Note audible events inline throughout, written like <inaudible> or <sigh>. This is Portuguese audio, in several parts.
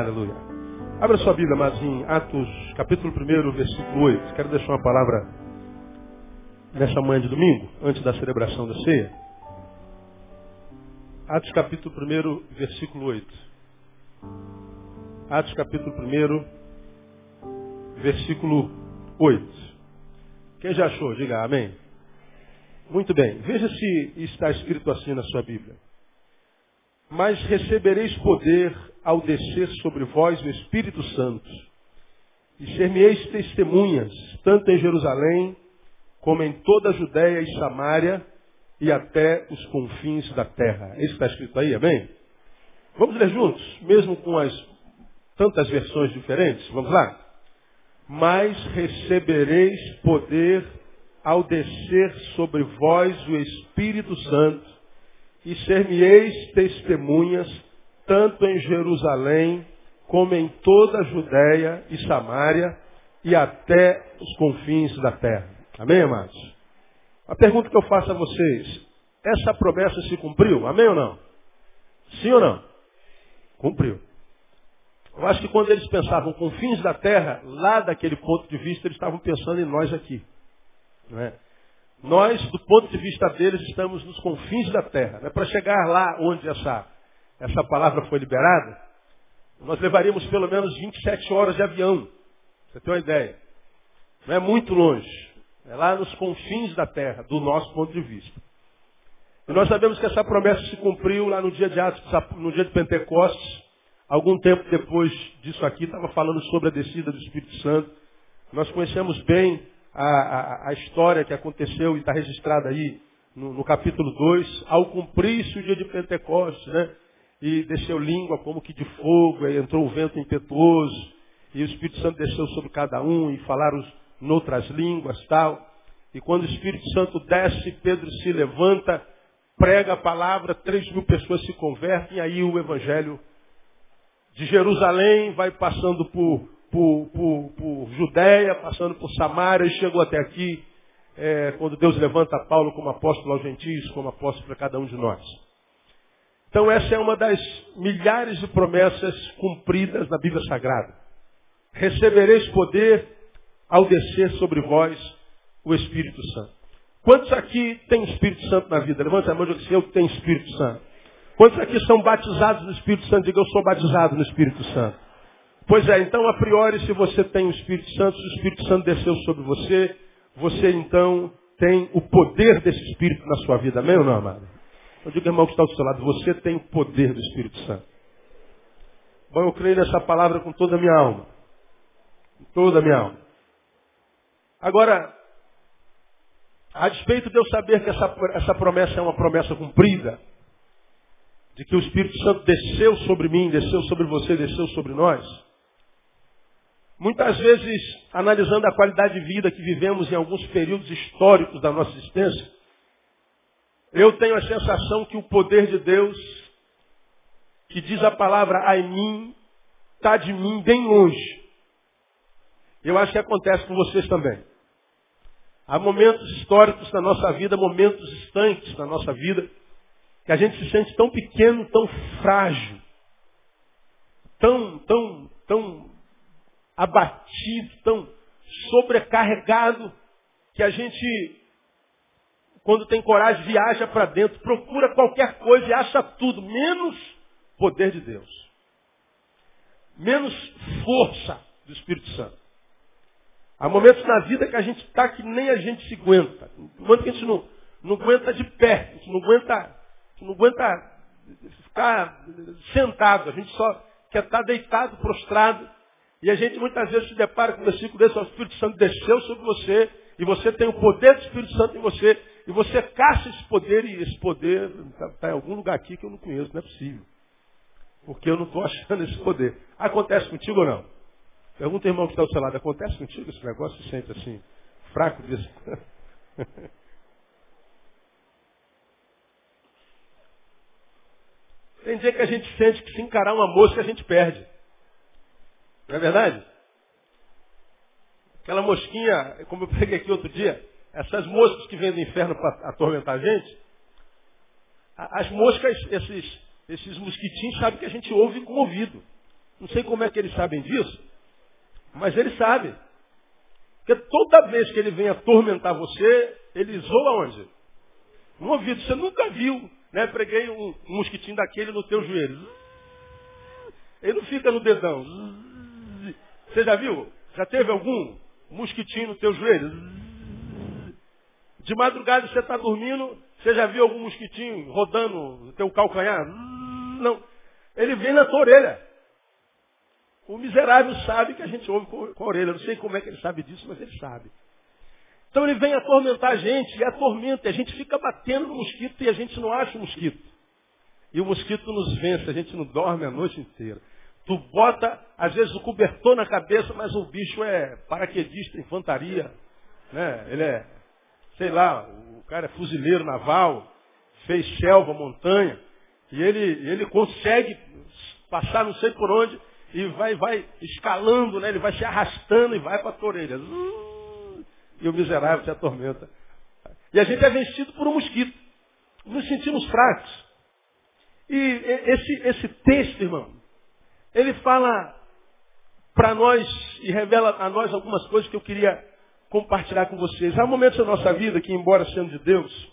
Aleluia. Abra sua Bíblia, mas em Atos, capítulo 1, versículo 8. Quero deixar uma palavra nessa manhã de domingo, antes da celebração da ceia. Atos, capítulo 1, versículo 8. Atos, capítulo 1, versículo 8. Quem já achou? Diga amém. Muito bem. Veja se está escrito assim na sua Bíblia. Mas recebereis poder ao descer sobre vós o Espírito Santo. E ser-me-eis testemunhas, tanto em Jerusalém, como em toda a Judéia e Samária, e até os confins da terra. Isso está escrito aí, amém? Vamos ler juntos, mesmo com as tantas versões diferentes? Vamos lá? Mas recebereis poder ao descer sobre vós o Espírito Santo, e ser-me-eis testemunhas, tanto em Jerusalém, como em toda a Judéia e Samária, e até os confins da terra. Amém, amados? A pergunta que eu faço a vocês, essa promessa se cumpriu? Amém ou não? Sim ou não? Cumpriu. Eu acho que quando eles pensavam confins da terra, lá daquele ponto de vista, eles estavam pensando em nós aqui. Não é? Nós, do ponto de vista deles, estamos nos confins da terra. Né? Para chegar lá onde essa, essa palavra foi liberada, nós levaríamos pelo menos 27 horas de avião. Você tem uma ideia? Não é muito longe. É lá nos confins da terra, do nosso ponto de vista. E nós sabemos que essa promessa se cumpriu lá no dia de Atos, no dia de Pentecostes. Algum tempo depois disso aqui, estava falando sobre a descida do Espírito Santo. Nós conhecemos bem a, a, a história que aconteceu e está registrada aí no, no capítulo 2, ao cumprir-se o dia de Pentecostes, né? E desceu língua como que de fogo, aí entrou o vento impetuoso, e o Espírito Santo desceu sobre cada um, e falaram noutras línguas tal. E quando o Espírito Santo desce, Pedro se levanta, prega a palavra, três mil pessoas se convertem, e aí o Evangelho de Jerusalém vai passando por por, por, por Judéia, passando por Samaria e chegou até aqui, é, quando Deus levanta Paulo como apóstolo aos gentios, como apóstolo para cada um de nós. Então essa é uma das milhares de promessas cumpridas na Bíblia Sagrada. Recebereis poder ao descer sobre vós o Espírito Santo. Quantos aqui têm Espírito Santo na vida? Levanta a mão e diga assim, eu tenho Espírito Santo. Quantos aqui são batizados no Espírito Santo? Diga, eu sou batizado no Espírito Santo. Pois é, então a priori, se você tem o Espírito Santo, se o Espírito Santo desceu sobre você, você então tem o poder desse Espírito na sua vida. Amém ou não, amado? Eu digo, irmão que está ao seu lado, você tem o poder do Espírito Santo. Bom, eu creio nessa palavra com toda a minha alma. Com toda a minha alma. Agora, a despeito de eu saber que essa, essa promessa é uma promessa cumprida, de que o Espírito Santo desceu sobre mim, desceu sobre você, desceu sobre nós, Muitas vezes, analisando a qualidade de vida que vivemos em alguns períodos históricos da nossa existência, eu tenho a sensação que o poder de Deus, que diz a palavra a mim, está de mim bem longe. Eu acho que acontece com vocês também. Há momentos históricos na nossa vida, momentos estanques na nossa vida, que a gente se sente tão pequeno, tão frágil, tão, tão, tão abatido, tão sobrecarregado, que a gente, quando tem coragem, viaja para dentro, procura qualquer coisa e acha tudo, menos poder de Deus. Menos força do Espírito Santo. Há momentos na vida que a gente está que nem a gente se aguenta. Momentos que a gente não, não aguenta de pé, a gente não aguenta, a gente não aguenta ficar sentado, a gente só quer estar deitado, prostrado, e a gente muitas vezes se depara com um versículo desse, o Espírito Santo desceu sobre você, e você tem o poder do Espírito Santo em você, e você caça esse poder, e esse poder está tá em algum lugar aqui que eu não conheço, não é possível. Porque eu não estou <laughs> achando esse poder. Acontece contigo ou não? Pergunta irmão que está ao seu lado, acontece contigo esse negócio? Se sente assim, fraco disso? <laughs> Tem dia que a gente sente que se encarar uma mosca a gente perde. Não é verdade? Aquela mosquinha, como eu peguei aqui outro dia, essas moscas que vêm do inferno para atormentar a gente, as moscas, esses, esses mosquitinhos, sabem que a gente ouve com o ouvido. Não sei como é que eles sabem disso, mas eles sabem. Porque toda vez que ele vem atormentar você, ele zoa onde? No ouvido. Você nunca viu, né? Preguei um, um mosquitinho daquele no teu joelho. Ele não fica no dedão. Você já viu? Já teve algum mosquitinho no teu joelho? De madrugada você está dormindo, você já viu algum mosquitinho rodando no teu calcanhar? Não. Ele vem na tua orelha. O miserável sabe que a gente ouve com, a orelha. Eu não sei como é que ele sabe disso, mas ele sabe. Então ele vem atormentar a gente, e atormenta, a gente fica batendo no mosquito e a gente não acha o mosquito. E o mosquito nos vence, a gente não dorme a noite inteira. Tu bota, às vezes, o cobertor na cabeça, mas o bicho é paraquedista, infantaria. Né? Ele é, sei lá, o cara é fuzileiro naval, fez selva, montanha, e ele, ele consegue passar não sei por onde, e vai, vai escalando, né? ele vai se arrastando e vai para a tua orelha e o miserável te atormenta. E a gente é vencido por um mosquito. Nos sentimos fracos. E esse, esse texto, irmão, ele fala para nós e revela a nós algumas coisas que eu queria compartilhar com vocês. Há momentos na nossa vida que, embora sendo de Deus,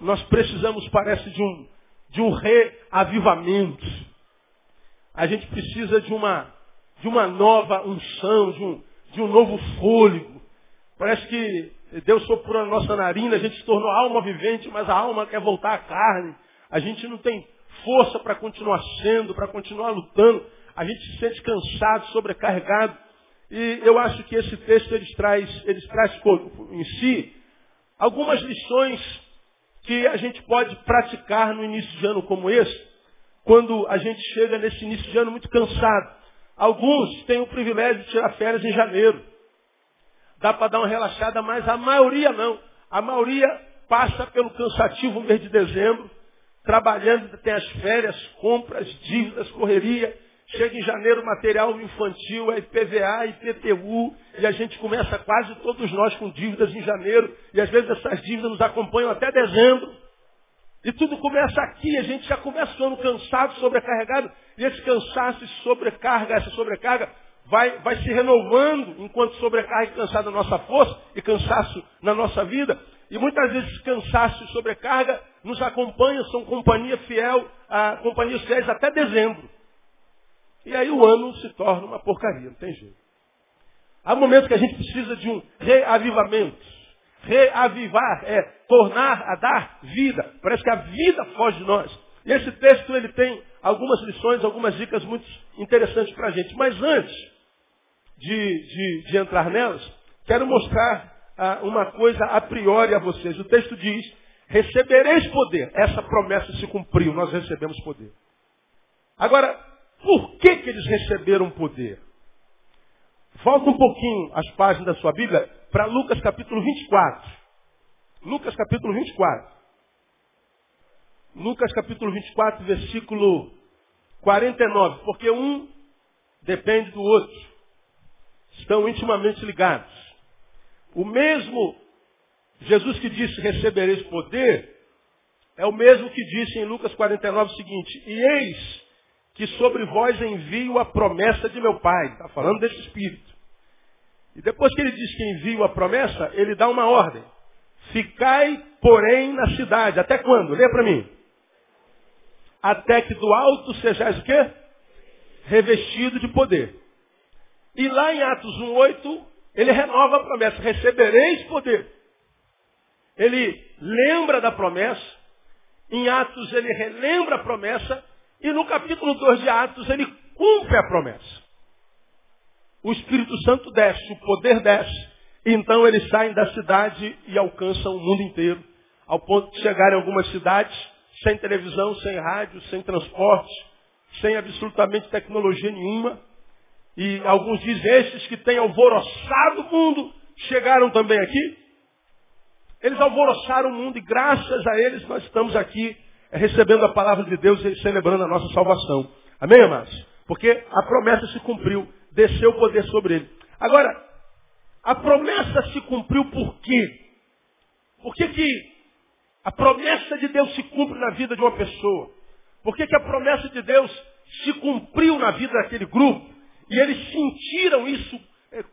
nós precisamos, parece, de um, de um reavivamento. A gente precisa de uma, de uma nova unção, de um, de um novo fôlego. Parece que Deus soprou na nossa narina, a gente se tornou alma vivente, mas a alma quer voltar à carne. A gente não tem força para continuar sendo, para continuar lutando. A gente se sente cansado, sobrecarregado. E eu acho que esse texto ele traz, ele traz em si algumas lições que a gente pode praticar no início de ano como esse, quando a gente chega nesse início de ano muito cansado. Alguns têm o privilégio de tirar férias em janeiro dá para dar uma relaxada, mas a maioria não. A maioria passa pelo cansativo mês de dezembro, trabalhando, tem as férias, compras, dívidas, correria. Chega em janeiro material infantil, é IPVA, IPTU, e a gente começa quase todos nós com dívidas em janeiro, e às vezes essas dívidas nos acompanham até dezembro. E tudo começa aqui, a gente já começa o ano cansado, sobrecarregado, e esse cansaço, esse sobrecarga, essa sobrecarga vai, vai se renovando enquanto sobrecarga e cansaço na nossa força e cansaço na nossa vida. E muitas vezes cansaço e sobrecarga nos acompanham, são companhia fiel, a companhias fiéis até dezembro. E aí o ano se torna uma porcaria, não tem jeito. Há momentos que a gente precisa de um reavivamento. Reavivar é tornar a dar vida. Parece que a vida foge de nós. E esse texto ele tem algumas lições, algumas dicas muito interessantes para a gente. Mas antes, de, de, de entrar nelas, quero mostrar uma coisa a priori a vocês. O texto diz, recebereis poder. Essa promessa se cumpriu, nós recebemos poder. Agora, por que, que eles receberam poder? Volta um pouquinho as páginas da sua Bíblia para Lucas capítulo 24. Lucas capítulo 24. Lucas capítulo 24, versículo 49. Porque um depende do outro estão intimamente ligados. O mesmo Jesus que disse recebereis poder, é o mesmo que disse em Lucas 49 o seguinte, e eis que sobre vós envio a promessa de meu Pai. Está falando desse Espírito. E depois que ele diz que envio a promessa, ele dá uma ordem. Ficai, porém, na cidade. Até quando? Lê para mim. Até que do alto sejais o quê? Revestido de poder. E lá em Atos 1,8, ele renova a promessa, recebereis poder. Ele lembra da promessa, em Atos ele relembra a promessa, e no capítulo 2 de Atos ele cumpre a promessa. O Espírito Santo desce, o poder desce, e então eles saem da cidade e alcançam o mundo inteiro, ao ponto de chegar em algumas cidades sem televisão, sem rádio, sem transporte, sem absolutamente tecnologia nenhuma, e alguns dizem, esses que têm alvoroçado o mundo, chegaram também aqui. Eles alvoroçaram o mundo e graças a eles nós estamos aqui eh, recebendo a palavra de Deus e celebrando a nossa salvação. Amém, amados? Porque a promessa se cumpriu, desceu o poder sobre ele. Agora, a promessa se cumpriu por quê? Por que, que a promessa de Deus se cumpre na vida de uma pessoa? Por que, que a promessa de Deus se cumpriu na vida daquele grupo. E eles sentiram isso é,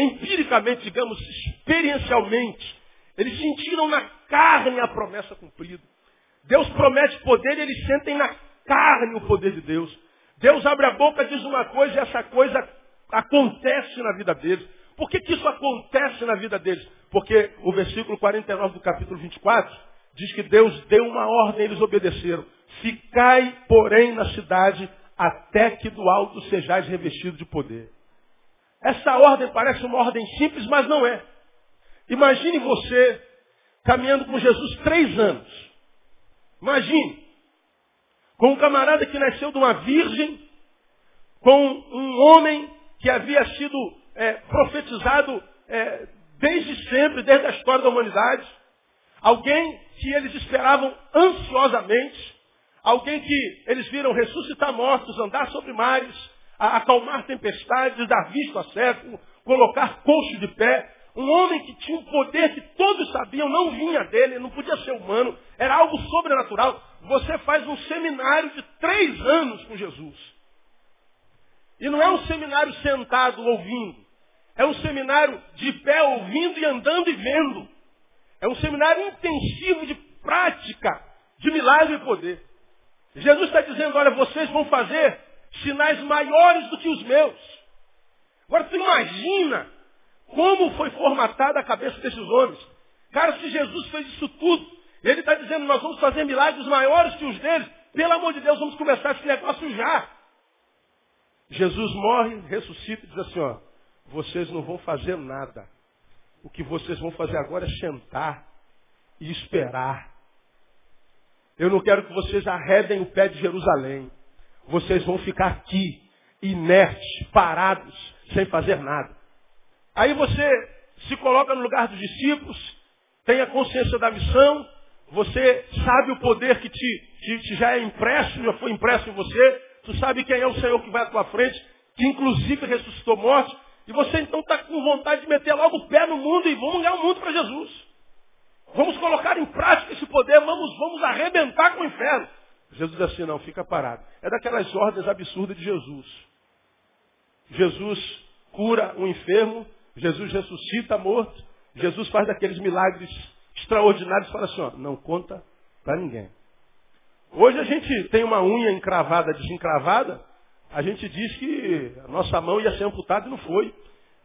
empiricamente, digamos, experiencialmente. Eles sentiram na carne a promessa cumprida. Deus promete poder e eles sentem na carne o poder de Deus. Deus abre a boca, diz uma coisa e essa coisa acontece na vida deles. Por que, que isso acontece na vida deles? Porque o versículo 49 do capítulo 24 diz que Deus deu uma ordem e eles obedeceram. Ficai, porém, na cidade até que do alto sejais revestido de poder. Essa ordem parece uma ordem simples, mas não é. Imagine você caminhando com Jesus três anos. Imagine. Com um camarada que nasceu de uma virgem, com um homem que havia sido é, profetizado é, desde sempre, desde a história da humanidade. Alguém que eles esperavam ansiosamente. Alguém que eles viram ressuscitar mortos, andar sobre mares, acalmar tempestades, dar visto a cego, colocar coxo de pé. Um homem que tinha um poder que todos sabiam, não vinha dele, não podia ser humano, era algo sobrenatural. Você faz um seminário de três anos com Jesus. E não é um seminário sentado ouvindo. É um seminário de pé ouvindo e andando e vendo. É um seminário intensivo de prática, de milagre e poder. Jesus está dizendo, olha, vocês vão fazer sinais maiores do que os meus. Agora tu imagina como foi formatada a cabeça desses homens. Cara, se Jesus fez isso tudo, ele está dizendo, nós vamos fazer milagres maiores que os deles, pelo amor de Deus, vamos começar esse negócio já. Jesus morre, ressuscita e diz assim, ó, vocês não vão fazer nada. O que vocês vão fazer agora é sentar e esperar. Eu não quero que vocês arredem o pé de Jerusalém. Vocês vão ficar aqui, inertes, parados, sem fazer nada. Aí você se coloca no lugar dos discípulos, tem a consciência da missão, você sabe o poder que te, te, te já é impresso, já foi impresso em você, tu sabe quem é o Senhor que vai à tua frente, que inclusive ressuscitou morte, e você então está com vontade de meter logo o pé no mundo e vamos ganhar o mundo para Jesus. Vamos colocar em prática esse poder, vamos, vamos arrebentar com o inferno. Jesus diz assim, não, fica parado. É daquelas ordens absurdas de Jesus. Jesus cura um enfermo, Jesus ressuscita morto, Jesus faz daqueles milagres extraordinários e fala assim, ó, não conta para ninguém. Hoje a gente tem uma unha encravada, desencravada, a gente diz que a nossa mão ia ser amputada e não foi.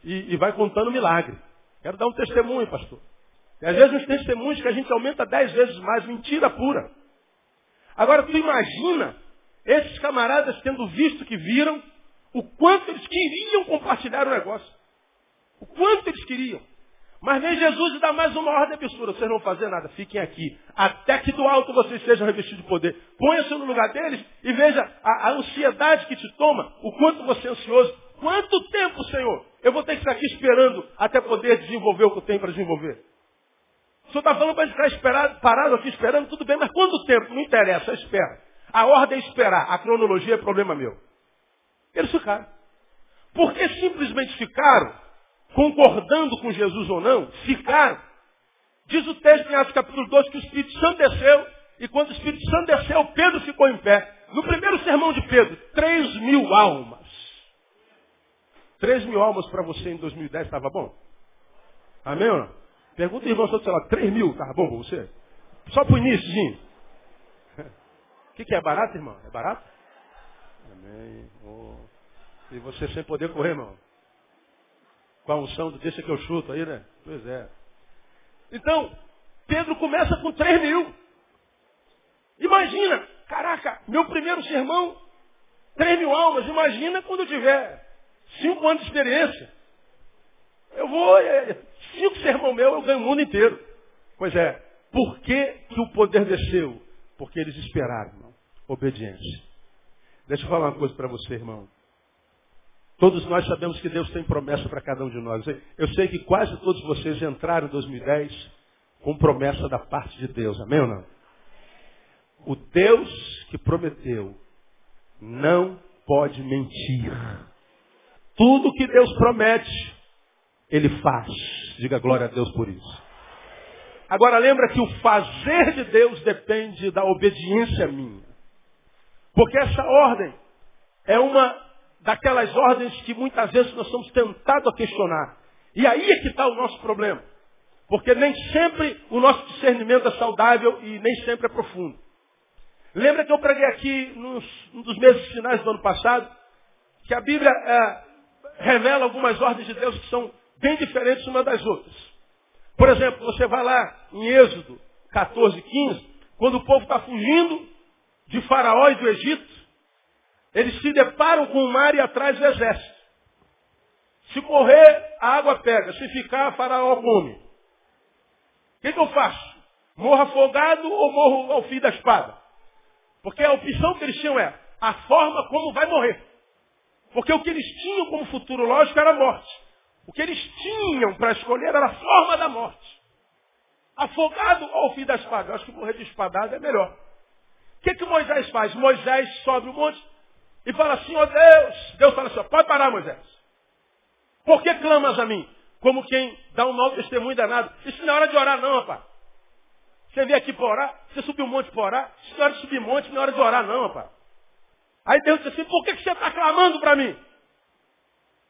E, e vai contando milagre. Quero dar um testemunho, pastor. Às vezes os testemunhos que a gente aumenta dez vezes mais, mentira pura. Agora tu imagina esses camaradas tendo visto que viram o quanto eles queriam compartilhar o negócio. O quanto eles queriam. Mas vem Jesus e dá mais uma ordem absurda. Vocês não vão fazer nada, fiquem aqui. Até que do alto vocês sejam revestidos de poder. Ponha-se no lugar deles e veja a, a, ansiedade que te toma, o quanto você é ansioso. Quanto tempo, Senhor? Eu vou ter que ficar aqui esperando até poder desenvolver o que eu tenho para desenvolver. Senhor está falando para ficar esperado, parado aqui esperando, tudo bem, mas quanto tempo? Não interessa, espera. A ordem é esperar, a cronologia é problema meu. Eles ficaram. Porque simplesmente ficaram, concordando com Jesus ou não, ficaram. Diz o texto em Atos capítulo 12 que o Espírito Santo desceu, e quando o Espírito Santo desceu, Pedro ficou em pé. No primeiro sermão de Pedro, 3 mil almas. 3 mil almas para você em 2010 estava bom? Amém ou não? Pergunta, irmão, sei lá, 3 mil, estava bom para você? Só para o início, O <laughs> que, que é barato, irmão? É barato? Amém. Oh. E você sem poder correr, irmão. Com a unção do deixa que eu chuto aí, né? Pois é. Então, Pedro começa com 3 mil. Imagina, caraca, meu primeiro sermão, 3 mil almas. Imagina quando eu tiver 5 anos de experiência. Eu vou, é, cinco sermão meu, eu ganho o mundo inteiro. Pois é, por que, que o poder desceu? Porque eles esperaram, irmão. Obediência. Deixa eu falar uma coisa para você, irmão. Todos nós sabemos que Deus tem promessa para cada um de nós. Eu sei que quase todos vocês entraram em 2010 com promessa da parte de Deus. Amém ou não? O Deus que prometeu não pode mentir. Tudo que Deus promete, Ele faz. Diga glória a Deus por isso. Agora lembra que o fazer de Deus depende da obediência minha. Porque essa ordem é uma daquelas ordens que muitas vezes nós somos tentados a questionar. E aí é que está o nosso problema. Porque nem sempre o nosso discernimento é saudável e nem sempre é profundo. Lembra que eu preguei aqui nos, um dos meses finais do ano passado, que a Bíblia é, revela algumas ordens de Deus que são bem diferentes umas das outras. Por exemplo, você vai lá em Êxodo 14, 15, quando o povo está fugindo de Faraó e do Egito, eles se deparam com o mar e atrás o exército. Se correr, a água pega. Se ficar, Faraó come. O que, que eu faço? Morro afogado ou morro ao fim da espada? Porque a opção que eles tinham é a forma como vai morrer. Porque o que eles tinham como futuro lógico era a morte. O que eles tinham para escolher era a forma da morte. Afogado ou fim da espada? Eu acho que morrer de espadada é melhor. O que, que Moisés faz? Moisés sobe o monte e fala assim, ó oh Deus. Deus fala assim, pode parar Moisés. Por que clamas a mim? Como quem dá um mau testemunho danado. Isso não é hora de orar não, rapaz. Você veio aqui para orar? Você subiu um monte para orar? Isso não é hora de subir monte, não é hora de orar não, rapaz. Aí Deus disse assim, por que, que você está clamando para mim?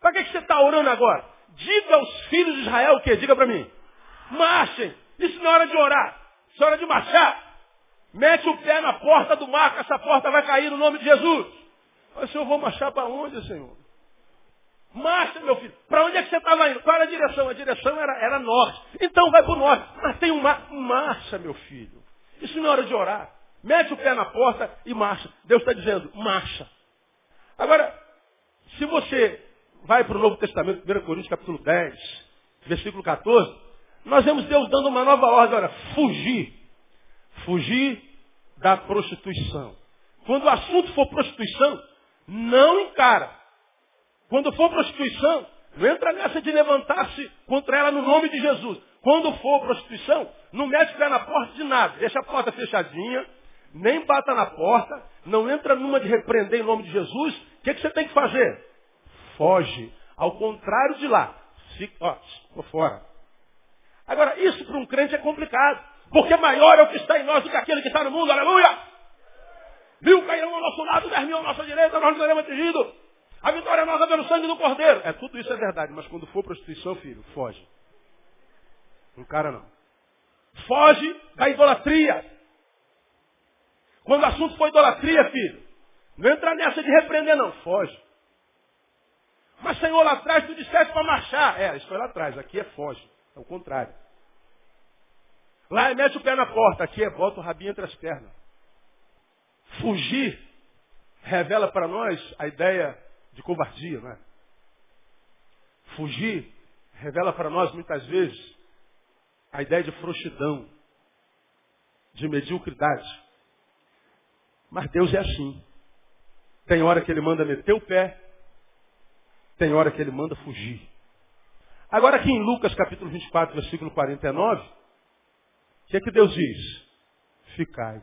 Para que, que você está orando agora? Diga aos filhos de Israel o quê? Diga para mim. Marchem. Isso não é hora de orar. Isso é hora de marchar. Mete o pé na porta do mar, que essa porta vai cair no nome de Jesus. Mas eu vou marchar para onde, Senhor? Marcha, meu filho. Para onde é que você estava indo? Qual era a direção? A direção era, era norte. Então vai para o norte. Mas tem um mar. Marcha, meu filho. Isso não é hora de orar. Mete o pé na porta e marcha. Deus está dizendo, marcha. Agora, se você vai para o Novo Testamento, 1 Coríntios capítulo 10, versículo 14, nós vemos Deus dando uma nova ordem, olha, fugir. Fugir da prostituição. Quando o assunto for prostituição, não encara. Quando for prostituição, não entra nessa de levantar-se contra ela no nome de Jesus. Quando for prostituição, não mete o pé na porta de nada. Deixa a porta fechadinha, nem bata na porta, não entra numa de repreender em nome de Jesus. O que, que você tem que fazer? Foge. Ao contrário de lá. Fica, ó, tô fora. Agora, isso para um crente é complicado. Porque maior é o que está em nós do que aquele que está no mundo. Aleluia! Mil cairão ao nosso lado, dez mil à nossa direita, nós não seremos atingidos. A vitória é nossa pelo sangue do Cordeiro. É, tudo isso é verdade, mas quando for prostituição, filho, foge. Não cara não. Foge da idolatria. Quando o assunto for idolatria, filho, não entra nessa de repreender não, foge. Mas Senhor, lá atrás tu disseste para marchar. É, isso foi lá atrás, aqui é foge. É o contrário. Lá é mete o pé na porta, aqui é bota o rabinho entre as pernas. Fugir revela para nós a ideia de covardia, não é? Fugir revela para nós muitas vezes a ideia de frouxidão, de mediocridade. Mas Deus é assim. Tem hora que ele manda meter o pé, tem hora que ele manda fugir. Agora aqui em Lucas capítulo 24, versículo 49, o que é que Deus diz? Ficai.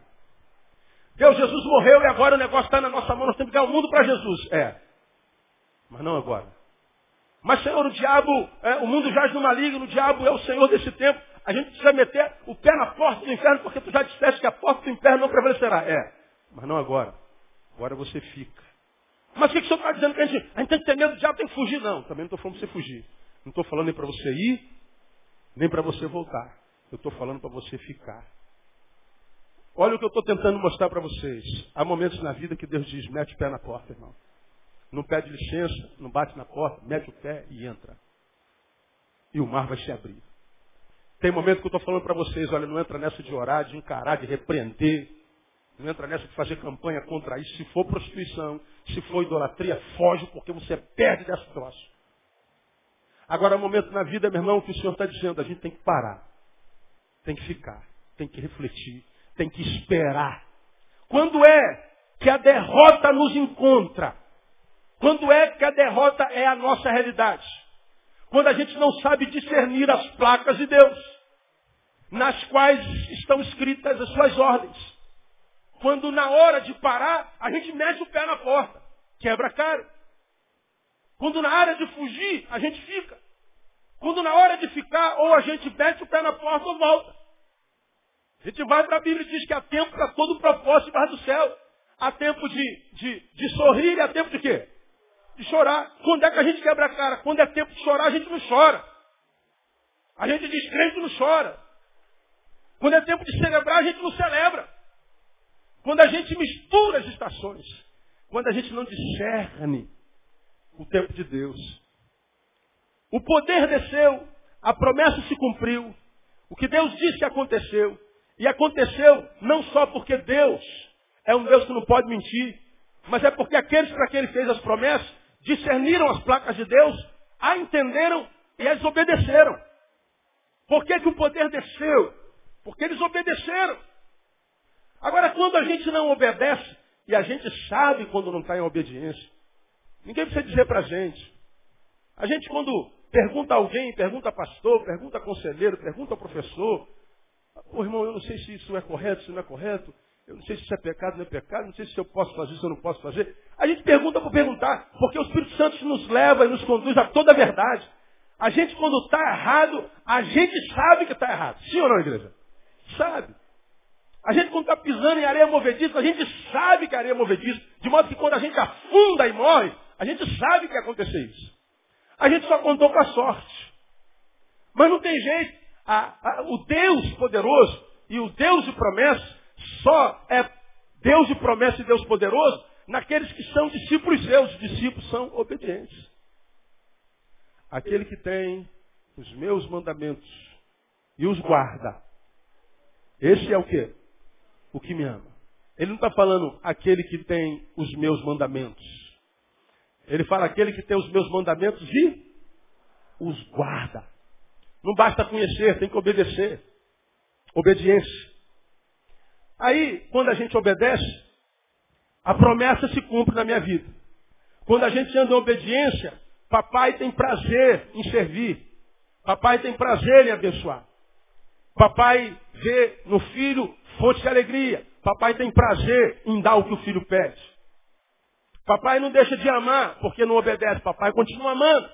Deus, Jesus morreu e agora o negócio está na nossa mão, nós temos que dar o mundo para Jesus. É. Mas não agora. Mas, Senhor, o diabo, é, o mundo jaz no maligno, o diabo é o Senhor desse tempo. A gente precisa meter o pé na porta do inferno, porque tu já disseste que a porta do inferno não prevalecerá. É. Mas não agora. Agora você fica. Mas o que, que o senhor está dizendo que a gente, a gente tem que ter medo do diabo, tem que fugir? Não, também não estou falando para você fugir. Não estou falando nem para você ir, nem para você voltar. Eu estou falando para você ficar. Olha o que eu estou tentando mostrar para vocês. Há momentos na vida que Deus diz, mete o pé na porta, irmão. Não pede licença, não bate na porta, mete o pé e entra. E o mar vai se abrir. Tem momento que eu estou falando para vocês, olha, não entra nessa de orar, de encarar, de repreender. Não entra nessa de fazer campanha contra isso. Se for prostituição, se for idolatria, foge, porque você perde dessa troço. Agora, é um momento na vida, meu irmão, que o Senhor está dizendo, a gente tem que parar. Tem que ficar. Tem que refletir. Tem que esperar. Quando é que a derrota nos encontra? Quando é que a derrota é a nossa realidade? Quando a gente não sabe discernir as placas de Deus, nas quais estão escritas as suas ordens. Quando na hora de parar, a gente mete o pé na porta, quebra a cara. Quando na hora de fugir, a gente fica. Quando na hora de ficar, ou a gente mete o pé na porta ou volta. A gente vai para a Bíblia e diz que há tempo para todo propósito debaixo do céu. há tempo de, de, de sorrir e há tempo de quê? De chorar. Quando é que a gente quebra a cara? Quando é tempo de chorar, a gente não chora. A gente descrente não chora. Quando é tempo de celebrar, a gente não celebra. Quando a gente mistura as estações. Quando a gente não discerne o tempo de Deus. O poder desceu, a promessa se cumpriu, o que Deus disse aconteceu. E aconteceu não só porque Deus é um Deus que não pode mentir, mas é porque aqueles para quem ele fez as promessas discerniram as placas de Deus, a entenderam e as obedeceram. Por que, que o poder desceu? Porque eles obedeceram. Agora, quando a gente não obedece, e a gente sabe quando não está em obediência, ninguém precisa dizer para a gente. A gente, quando pergunta a alguém, pergunta a pastor, pergunta a conselheiro, pergunta ao professor, pô, irmão, eu não sei se isso é correto, se não é correto, eu não sei se isso é pecado, não é pecado, não sei se eu posso fazer, se eu não posso fazer. A gente pergunta por perguntar, porque o Espírito Santo nos leva e nos conduz a toda a verdade. A gente, quando está errado, a gente sabe que está errado. Sim ou não, igreja? Sabe. A gente, quando está pisando em areia movediça, a gente sabe que é areia movediça. De modo que quando a gente afunda e morre, a gente sabe que vai acontecer isso. A gente só contou com a sorte. Mas não tem jeito. A, a, o Deus poderoso e o Deus de promessa só é Deus de promessa e Deus poderoso naqueles que são discípulos seus. Os discípulos são obedientes. Aquele que tem os meus mandamentos e os guarda. Esse é o que? O que me ama. Ele não está falando aquele que tem os meus mandamentos. Ele fala aquele que tem os meus mandamentos e os guarda. Não basta conhecer, tem que obedecer. Obediência. Aí, quando a gente obedece, a promessa se cumpre na minha vida. Quando a gente anda em obediência, papai tem prazer em servir. Papai tem prazer em abençoar. Papai vê no filho fonte de alegria. Papai tem prazer em dar o que o filho pede. Papai não deixa de amar porque não obedece. Papai continua amando.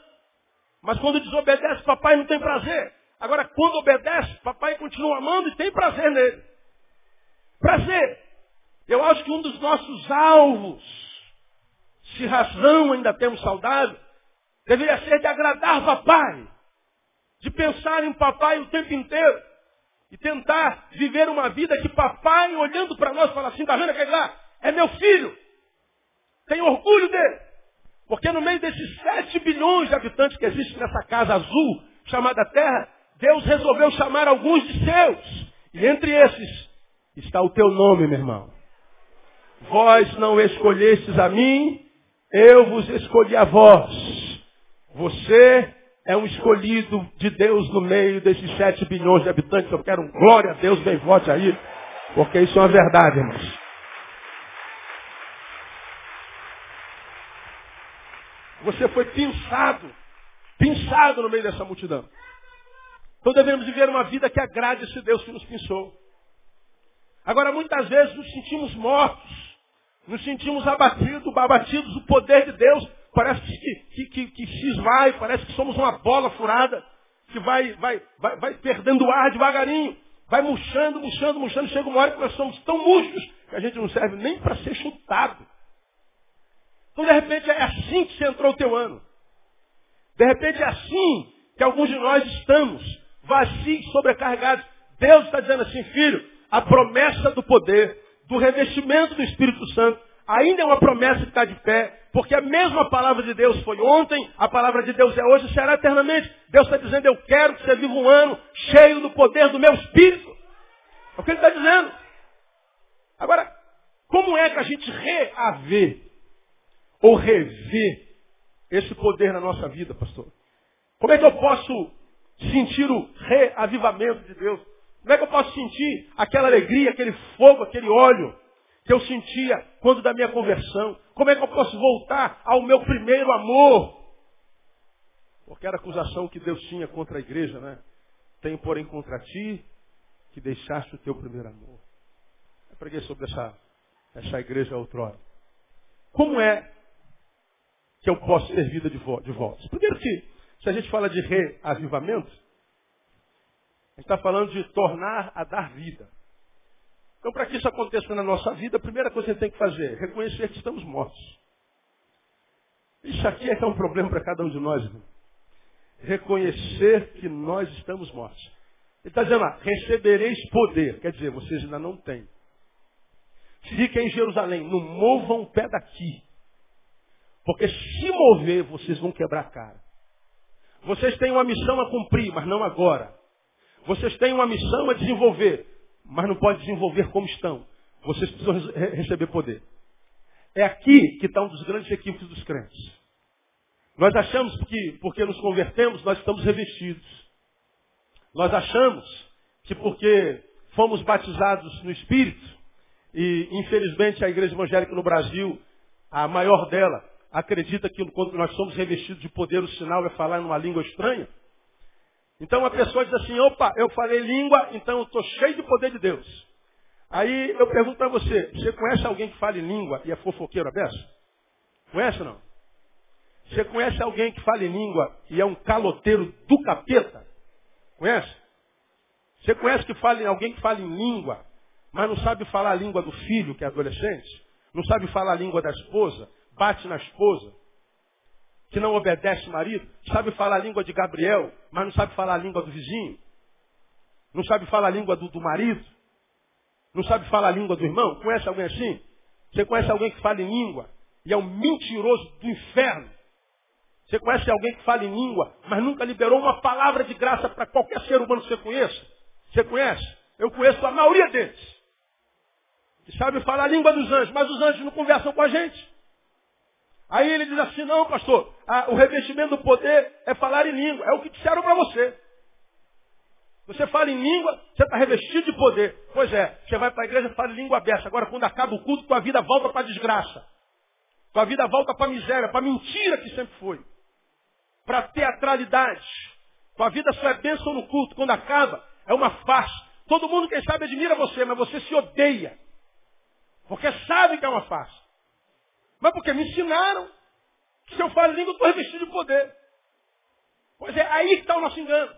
Mas quando desobedece, papai não tem prazer. Agora, quando obedece, papai continua amando e tem prazer nele. Prazer. Eu acho que um dos nossos alvos, se razão ainda temos saudade, deveria ser de agradar papai. De pensar em papai o tempo inteiro. E tentar viver uma vida que papai, olhando para nós, fala assim, vendo aquele lá? É meu filho. Tenho orgulho dele. Porque no meio desses 7 bilhões de habitantes que existem nessa casa azul, chamada Terra, Deus resolveu chamar alguns de seus. E entre esses está o teu nome, meu irmão. Vós não escolhestes a mim, eu vos escolhi a vós. Você é um escolhido de Deus no meio desses 7 bilhões de habitantes. Eu quero um glória a Deus, bem forte aí, porque isso é uma verdade, irmãos. Você foi pensado, pensado no meio dessa multidão. Então devemos viver uma vida que agrade esse Deus que nos pensou. Agora, muitas vezes nos sentimos mortos, nos sentimos abatidos, abatidos, o poder de Deus parece que, que, que, que se esvai, parece que somos uma bola furada, que vai, vai, vai, vai perdendo ar devagarinho, vai murchando, murchando, murchando, chega uma hora que nós somos tão murchos que a gente não serve nem para ser chutado. Então, de repente, é assim que você entrou o teu ano. De repente, é assim que alguns de nós estamos, vazios, sobrecarregados. Deus está dizendo assim, filho, a promessa do poder, do revestimento do Espírito Santo, ainda é uma promessa que está de pé, porque a mesma palavra de Deus foi ontem, a palavra de Deus é hoje e será eternamente. Deus está dizendo, eu quero que você viva um ano cheio do poder do meu Espírito. É o que ele está dizendo. Agora, como é que a gente reaver ou rever esse poder na nossa vida, pastor? Como é que eu posso sentir o reavivamento de Deus? Como é que eu posso sentir aquela alegria, aquele fogo, aquele óleo que eu sentia quando da minha conversão? Como é que eu posso voltar ao meu primeiro amor? Porque era a acusação que Deus tinha contra a igreja, né? Tenho, porém, contra ti que deixaste o teu primeiro amor. Eu preguei sobre essa, essa igreja outrora. Como é que eu posso ter vida de, vo de volta? Primeiro que, se a gente fala de reavivamento, a gente está falando de tornar a dar vida. Então, para que isso aconteça na nossa vida, a primeira coisa que a gente tem que fazer é reconhecer que estamos mortos. Isso aqui é que é um problema para cada um de nós. Reconhecer que nós estamos mortos. Ele está dizendo lá, recebereis poder. Quer dizer, vocês ainda não têm. Fiquem em Jerusalém, não movam o pé daqui. Porque se mover, vocês vão quebrar a cara. Vocês têm uma missão a cumprir, mas não agora. Vocês têm uma missão a desenvolver, mas não pode desenvolver como estão. Vocês precisam receber poder. É aqui que está um dos grandes equívocos dos crentes. Nós achamos que porque nos convertemos, nós estamos revestidos. Nós achamos que porque fomos batizados no Espírito, e infelizmente a igreja evangélica no Brasil, a maior dela, acredita que quando nós somos revestidos de poder, o sinal é falar numa língua estranha. Então a pessoa diz assim, opa, eu falei língua, então eu estou cheio de poder de Deus. Aí eu pergunto para você, você conhece alguém que fale língua e é fofoqueiro aberto? Conhece ou não? Você conhece alguém que fale língua e é um caloteiro do capeta? Conhece? Você conhece que fale, alguém que fale em língua, mas não sabe falar a língua do filho, que é adolescente? Não sabe falar a língua da esposa? Bate na esposa? Que não obedece o marido, sabe falar a língua de Gabriel, mas não sabe falar a língua do vizinho, não sabe falar a língua do, do marido, não sabe falar a língua do irmão. Conhece alguém assim? Você conhece alguém que fala em língua e é um mentiroso do inferno? Você conhece alguém que fala em língua, mas nunca liberou uma palavra de graça para qualquer ser humano que você conheça? Você conhece? Eu conheço a maioria deles. Sabe falar a língua dos anjos, mas os anjos não conversam com a gente. Aí ele diz assim, não, pastor, a, o revestimento do poder é falar em língua. É o que disseram para você. Você fala em língua, você está revestido de poder. Pois é, você vai para a igreja e fala em língua aberta. Agora, quando acaba o culto, tua vida volta para a desgraça. Tua vida volta para a miséria, para a mentira que sempre foi. Para a teatralidade. Tua vida só é bênção no culto. Quando acaba, é uma farsa. Todo mundo, quem sabe, admira você, mas você se odeia. Porque sabe que é uma farsa. Mas porque me ensinaram que se eu falo língua, eu estou revestido de poder. Pois é, aí está o nosso engano.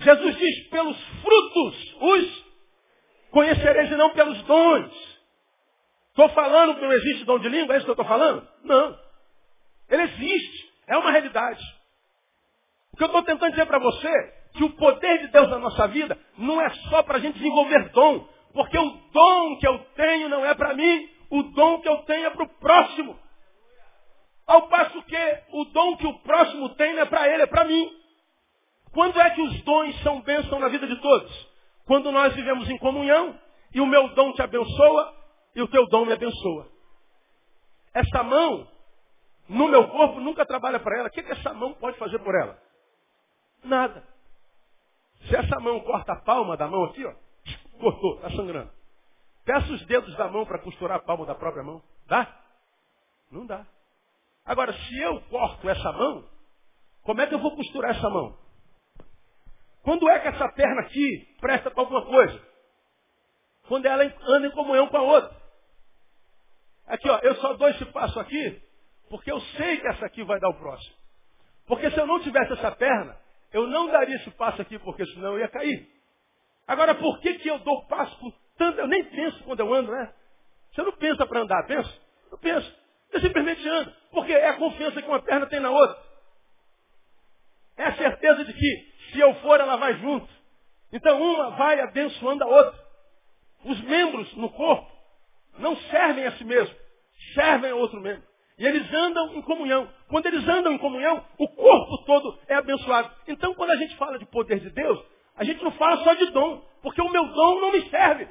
Jesus diz, pelos frutos os conhecereis e não pelos dons. Estou falando que não existe dom de língua, é isso que eu estou falando? Não. Ele existe. É uma realidade. O que eu estou tentando dizer para você que o poder de Deus na nossa vida não é só para a gente desenvolver dom. Porque o dom que eu tenho não é para mim, o dom que eu tenho é para o próximo. Ao passo que o dom que o próximo tem não é para ele, é para mim. Quando é que os dons são bênção na vida de todos? Quando nós vivemos em comunhão e o meu dom te abençoa e o teu dom me abençoa. Essa mão no meu corpo nunca trabalha para ela. O que, que essa mão pode fazer por ela? Nada. Se essa mão corta a palma da mão aqui, ó, cortou, está sangrando. Peça os dedos da mão para costurar a palma da própria mão. Dá? Não dá. Agora, se eu corto essa mão, como é que eu vou costurar essa mão? Quando é que essa perna aqui presta para alguma coisa? Quando ela anda em comunhão com a outra. Aqui, ó, eu só dou esse passo aqui porque eu sei que essa aqui vai dar o próximo. Porque se eu não tivesse essa perna, eu não daria esse passo aqui, porque senão eu ia cair. Agora, por que, que eu dou passo tanto? Eu nem penso quando eu ando, né? Você não pensa para andar, pensa? Eu penso. Eu simplesmente ando. Porque é a confiança que uma perna tem na outra. É a certeza de que se eu for, ela vai junto. Então uma vai abençoando a outra. Os membros no corpo não servem a si mesmo, servem a outro membro. E eles andam em comunhão. Quando eles andam em comunhão, o corpo todo é abençoado. Então, quando a gente fala de poder de Deus, a gente não fala só de dom, porque o meu dom não me serve.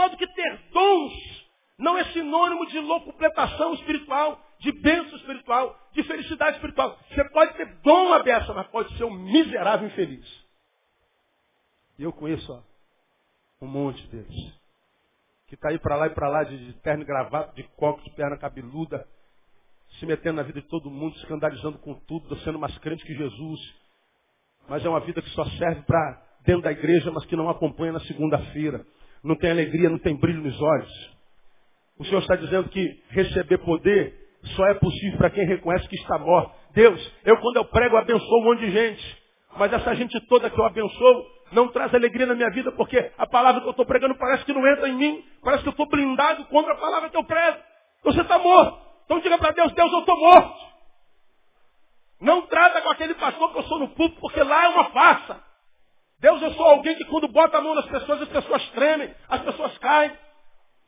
Modo que ter dons não é sinônimo de locupletação espiritual, de bênção espiritual, de felicidade espiritual. Você pode ter dom aberto, mas pode ser um miserável infeliz. E eu conheço ó, um monte deles. Que está aí para lá e para lá de, de terno gravata, de coque, de perna cabeluda, se metendo na vida de todo mundo, escandalizando com tudo, sendo mais crente que Jesus. Mas é uma vida que só serve para dentro da igreja, mas que não acompanha na segunda-feira. Não tem alegria, não tem brilho nos olhos. O Senhor está dizendo que receber poder só é possível para quem reconhece que está morto. Deus, eu quando eu prego abençoo um monte de gente. Mas essa gente toda que eu abençoo não traz alegria na minha vida, porque a palavra que eu estou pregando parece que não entra em mim, parece que eu estou blindado contra a palavra que eu prego. Você está morto. Então diga para Deus, Deus, eu estou morto. Não trata com aquele pastor que eu sou no público, porque lá é uma farsa. Deus, eu sou alguém que quando bota a mão nas pessoas, as pessoas tremem, as pessoas caem.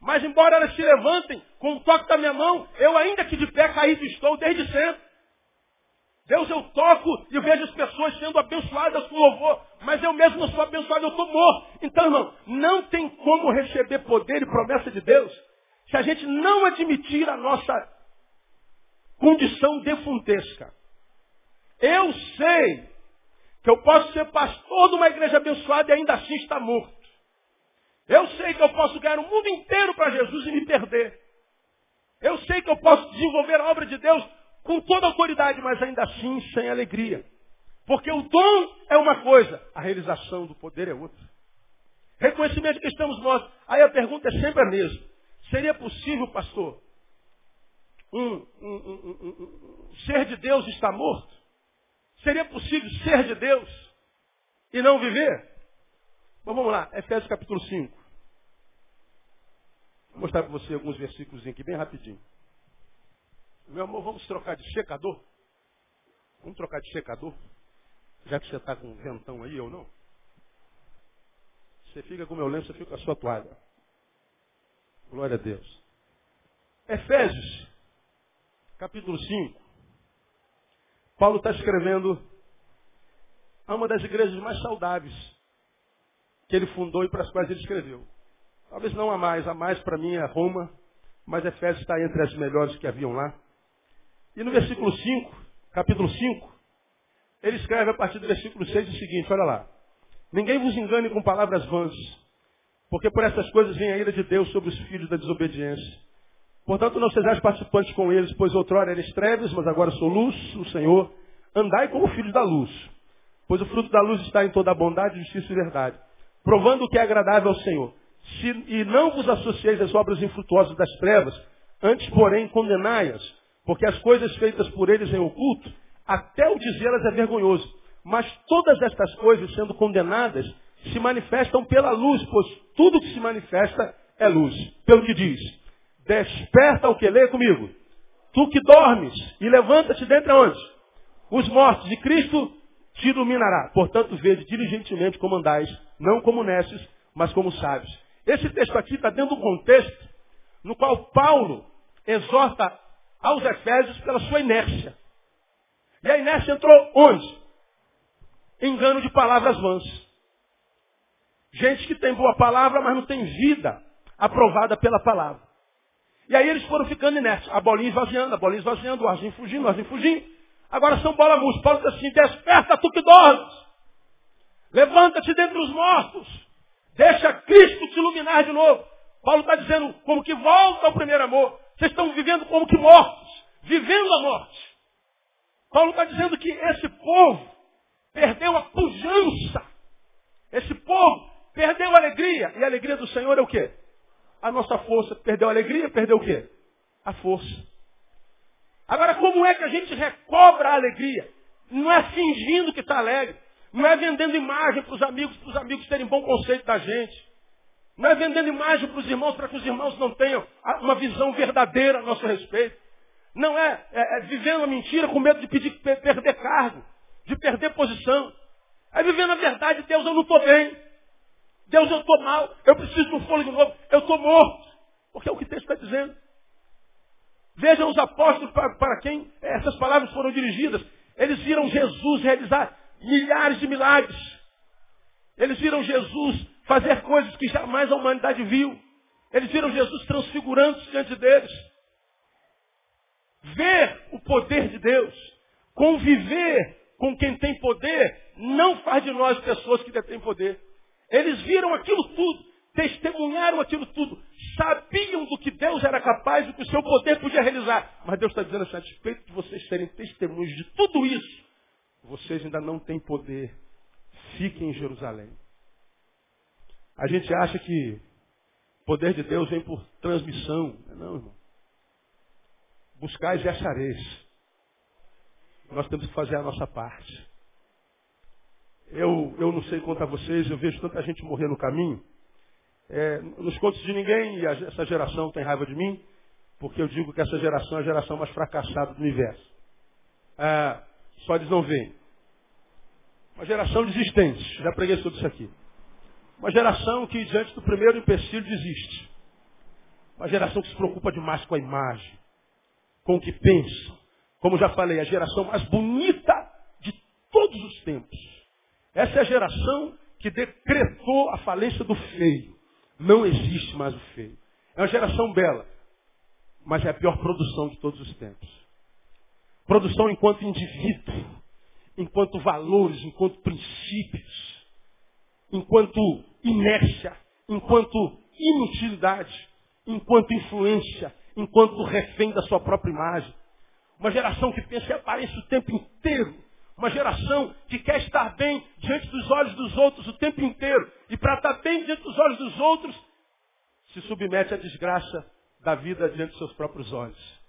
Mas embora elas se levantem com o toque da minha mão, eu ainda que de pé caído estou desde sempre. Deus, eu toco e vejo as pessoas sendo abençoadas com louvor, mas eu mesmo não sou abençoado, eu estou morto. Então, irmão, não tem como receber poder e promessa de Deus se a gente não admitir a nossa condição defuntesca. Eu sei que eu posso ser pastor de uma igreja abençoada e ainda assim estar morto. Eu sei que eu posso ganhar o mundo inteiro para Jesus e me perder. Eu sei que eu posso desenvolver a obra de Deus com toda autoridade, mas ainda assim sem alegria. Porque o dom é uma coisa, a realização do poder é outra. Reconhecimento que estamos mortos. Aí a pergunta é sempre a mesma. Seria possível, pastor, um, um, um, um ser de Deus estar morto? Seria possível ser de Deus e não viver? Bom, vamos lá, Efésios capítulo 5. Vou mostrar para você alguns versículos aqui, bem rapidinho. Meu amor, vamos trocar de secador? Vamos trocar de secador? Já que você está com um ventão aí ou não? Você fica com o meu lenço, eu fico com a sua toalha. Glória a Deus. Efésios, capítulo 5. Paulo está escrevendo a uma das igrejas mais saudáveis que ele fundou e para as quais ele escreveu. Talvez não a mais, a mais para mim é Roma, mas Efésios está entre as melhores que haviam lá. E no versículo 5, capítulo 5, ele escreve a partir do versículo 6 o seguinte, olha lá. Ninguém vos engane com palavras vãs, porque por essas coisas vem a ira de Deus sobre os filhos da desobediência. Portanto, não sejais participantes com eles, pois outrora eres trevas, mas agora sou luz, o Senhor. Andai como filhos da luz, pois o fruto da luz está em toda a bondade, justiça e verdade, provando o que é agradável ao Senhor. Se, e não vos associeis às obras infrutuosas das trevas, antes, porém, condenai-as, porque as coisas feitas por eles em oculto, até o dizê-las é vergonhoso. Mas todas estas coisas, sendo condenadas, se manifestam pela luz, pois tudo que se manifesta é luz. Pelo que diz, Desperta o que? Lê comigo. Tu que dormes e levanta-te dentre onde? Os mortos. E Cristo te iluminará. Portanto, vede diligentemente como andais, não como nesses, mas como sábios. Esse texto aqui está dentro de um contexto no qual Paulo exorta aos Efésios pela sua inércia. E a inércia entrou onde? Engano de palavras vãs. Gente que tem boa palavra, mas não tem vida aprovada pela palavra. E aí eles foram ficando inertes. A bolinha esvaziando, a bolinha esvaziando, o arzinho fugindo, o arzinho fugindo. Agora são bola mus. Paulo diz assim, desperta tu que dormes. Levanta-te dentre os mortos. Deixa Cristo te iluminar de novo. Paulo está dizendo como que volta ao primeiro amor. Vocês estão vivendo como que mortos. Vivendo a morte. Paulo está dizendo que esse povo perdeu a pujança. Esse povo perdeu a alegria. E a alegria do Senhor é o quê? A nossa força. Perdeu a alegria, perdeu o quê? A força. Agora, como é que a gente recobra a alegria? Não é fingindo que está alegre. Não é vendendo imagem para os amigos, para os amigos terem bom conceito da gente. Não é vendendo imagem para os irmãos, para que os irmãos não tenham uma visão verdadeira a nosso respeito. Não é, é, é vivendo a mentira com medo de pedir, perder cargo, de perder posição. É vivendo a verdade, Deus, eu não estou bem. Deus, eu estou mal, eu preciso de um fôlego novo, eu estou morto. Porque é o que o texto está dizendo. Vejam os apóstolos para, para quem essas palavras foram dirigidas. Eles viram Jesus realizar milhares de milagres. Eles viram Jesus fazer coisas que jamais a humanidade viu. Eles viram Jesus transfigurando diante deles. Ver o poder de Deus, conviver com quem tem poder, não faz de nós pessoas que detêm poder. Eles viram aquilo tudo, testemunharam aquilo tudo, sabiam do que Deus era capaz, do que o seu poder podia realizar. Mas Deus está dizendo assim, a de vocês serem testemunhos de tudo isso, vocês ainda não têm poder. Fiquem em Jerusalém. A gente acha que o poder de Deus vem por transmissão. Não, irmão. Buscais e achareis. Nós temos que fazer a nossa parte. Eu, eu não sei contar vocês, eu vejo tanta gente morrer no caminho. É, nos contos de ninguém, e a, essa geração tem raiva de mim, porque eu digo que essa geração é a geração mais fracassada do universo. É, só eles não veem. Uma geração desistente, já preguei sobre isso aqui. Uma geração que diante do primeiro empecilho desiste. Uma geração que se preocupa demais com a imagem, com o que pensa. Como já falei, a geração mais bonita de todos os tempos. Essa é a geração que decretou a falência do feio. Não existe mais o feio. É uma geração bela, mas é a pior produção de todos os tempos. Produção enquanto indivíduo, enquanto valores, enquanto princípios, enquanto inércia, enquanto inutilidade, enquanto influência, enquanto refém da sua própria imagem. Uma geração que pensa em aparência o tempo inteiro. Uma geração que quer estar bem diante dos olhos dos outros o tempo inteiro. E para estar bem diante dos olhos dos outros, se submete à desgraça da vida diante dos seus próprios olhos.